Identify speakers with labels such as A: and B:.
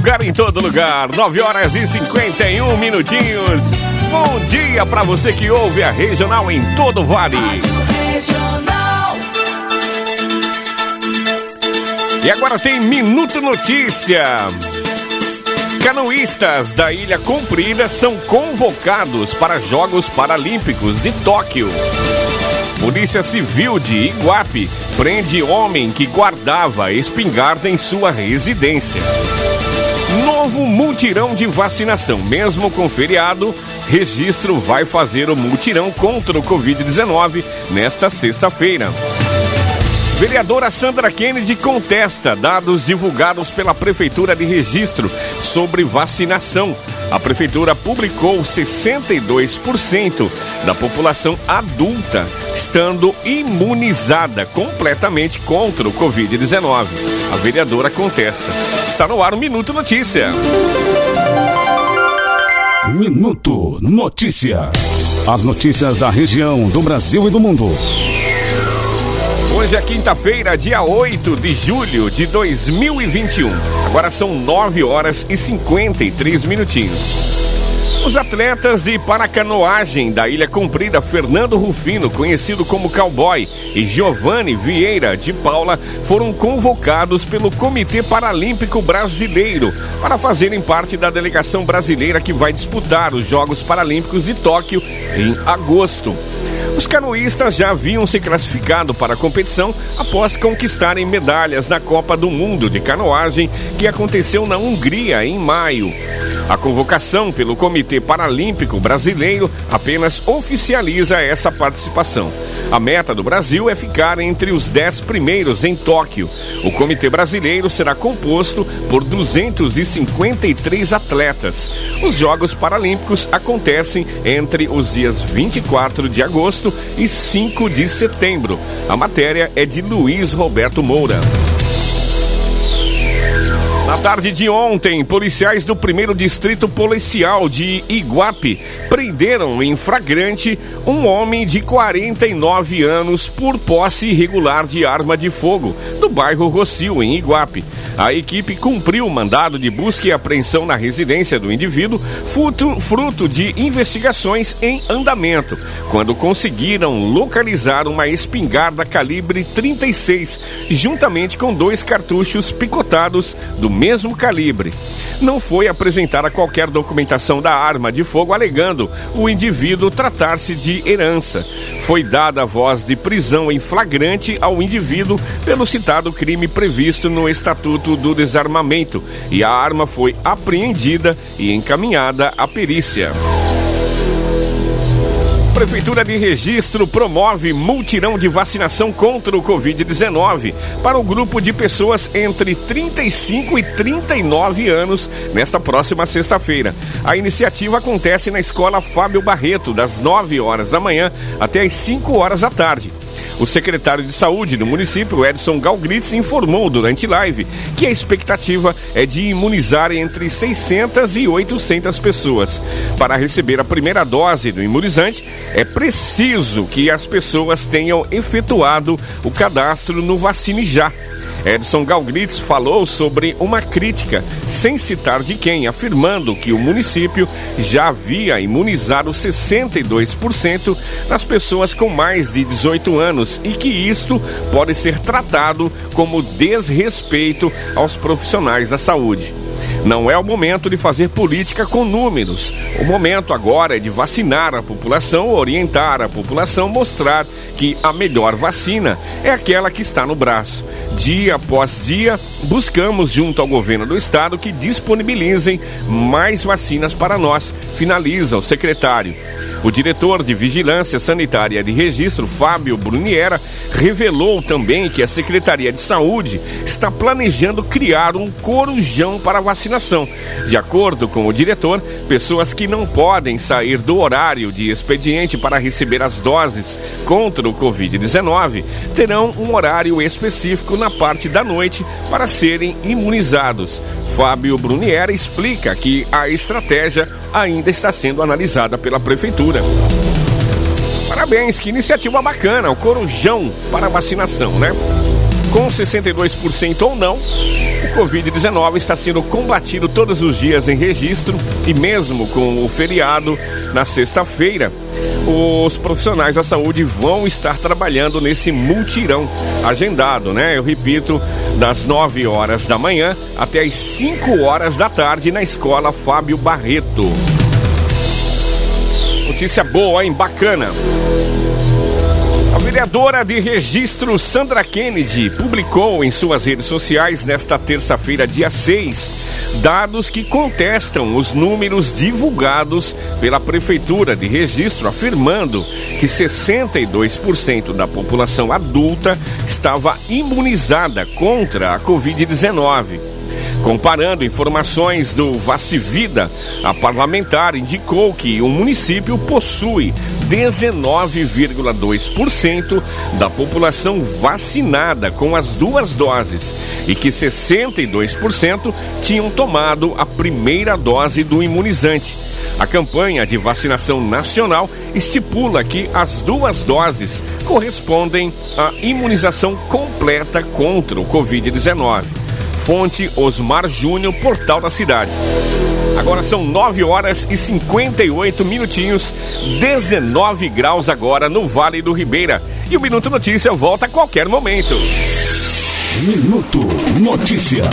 A: lugar, em todo lugar. 9 horas e 51 minutinhos. Bom dia para você que ouve a Regional em todo o Vale. E agora tem Minuto Notícia. Canoístas da Ilha Comprida são convocados para Jogos Paralímpicos de Tóquio. Polícia Civil de Iguape prende homem que guardava espingarda em sua residência. Novo multirão de vacinação. Mesmo com feriado, registro vai fazer o multirão contra o Covid-19 nesta sexta-feira. Vereadora Sandra Kennedy contesta dados divulgados pela Prefeitura de Registro sobre vacinação. A Prefeitura publicou 62% da população adulta estando imunizada completamente contra o Covid-19. A vereadora contesta. Está no ar o Minuto Notícia.
B: Minuto Notícia. As notícias da região, do Brasil e do mundo.
A: Hoje é quinta-feira, dia 8 de julho de 2021. Agora são 9 horas e 53 minutinhos. Os atletas de paracanoagem da Ilha Comprida, Fernando Rufino, conhecido como Cowboy, e Giovanni Vieira de Paula, foram convocados pelo Comitê Paralímpico Brasileiro para fazerem parte da delegação brasileira que vai disputar os Jogos Paralímpicos de Tóquio em agosto. Os canoístas já haviam se classificado para a competição após conquistarem medalhas na Copa do Mundo de Canoagem que aconteceu na Hungria em maio. A convocação pelo Comitê Paralímpico Brasileiro apenas oficializa essa participação. A meta do Brasil é ficar entre os dez primeiros em Tóquio. O Comitê Brasileiro será composto por 253 atletas. Os Jogos Paralímpicos acontecem entre os dias 24 de agosto e 5 de setembro. A matéria é de Luiz Roberto Moura. Tarde de ontem, policiais do primeiro distrito policial de Iguape prenderam em flagrante um homem de 49 anos por posse irregular de arma de fogo no bairro Rocio, em Iguape. A equipe cumpriu o mandado de busca e apreensão na residência do indivíduo, fruto de investigações em andamento, quando conseguiram localizar uma espingarda calibre 36, juntamente com dois cartuchos picotados do mesmo calibre. Não foi apresentada qualquer documentação da arma de fogo alegando o indivíduo tratar-se de herança. Foi dada a voz de prisão em flagrante ao indivíduo pelo citado crime previsto no Estatuto do Desarmamento e a arma foi apreendida e encaminhada à perícia. Prefeitura de Registro promove multirão de vacinação contra o Covid-19 para o grupo de pessoas entre 35 e 39 anos nesta próxima sexta-feira. A iniciativa acontece na Escola Fábio Barreto, das 9 horas da manhã até as 5 horas da tarde. O secretário de Saúde do município, Edson Galgritz, informou durante live que a expectativa é de imunizar entre 600 e 800 pessoas. Para receber a primeira dose do imunizante, é preciso que as pessoas tenham efetuado o cadastro no Vacine Já. Edson Galgritz falou sobre uma crítica, sem citar de quem, afirmando que o município já havia imunizado 62% das pessoas com mais de 18 anos e que isto pode ser tratado como desrespeito aos profissionais da saúde. Não é o momento de fazer política com números. O momento agora é de vacinar a população, orientar a população, mostrar que a melhor vacina é aquela que está no braço. Dia após dia, buscamos junto ao governo do estado que disponibilizem mais vacinas para nós, finaliza o secretário. O diretor de Vigilância Sanitária de Registro, Fábio Bruniera, revelou também que a Secretaria de Saúde está planejando criar um corujão para vacinação. De acordo com o diretor, pessoas que não podem sair do horário de expediente para receber as doses contra o Covid-19 terão um horário específico na parte da noite para serem imunizados. Fábio Bruniera explica que a estratégia ainda está sendo analisada pela Prefeitura. Parabéns, que iniciativa bacana, o Corujão para vacinação, né? Com 62% ou não, O Covid-19 está sendo combatido todos os dias em registro e mesmo com o feriado na sexta-feira, os profissionais da saúde vão estar trabalhando nesse multirão agendado, né? Eu repito, das 9 horas da manhã até as 5 horas da tarde na escola Fábio Barreto. Notícia boa, hein? Bacana. A vereadora de registro Sandra Kennedy publicou em suas redes sociais nesta terça-feira, dia 6, dados que contestam os números divulgados pela Prefeitura de Registro, afirmando que 62% da população adulta estava imunizada contra a Covid-19. Comparando informações do Vacivida, a parlamentar indicou que o município possui 19,2% da população vacinada com as duas doses e que 62% tinham tomado a primeira dose do imunizante. A campanha de vacinação nacional estipula que as duas doses correspondem à imunização completa contra o Covid-19. Fonte Osmar Júnior, portal da cidade. Agora são 9 horas e 58 minutinhos, 19 graus agora no Vale do Ribeira. E o Minuto Notícia volta a qualquer momento.
B: Minuto Notícia.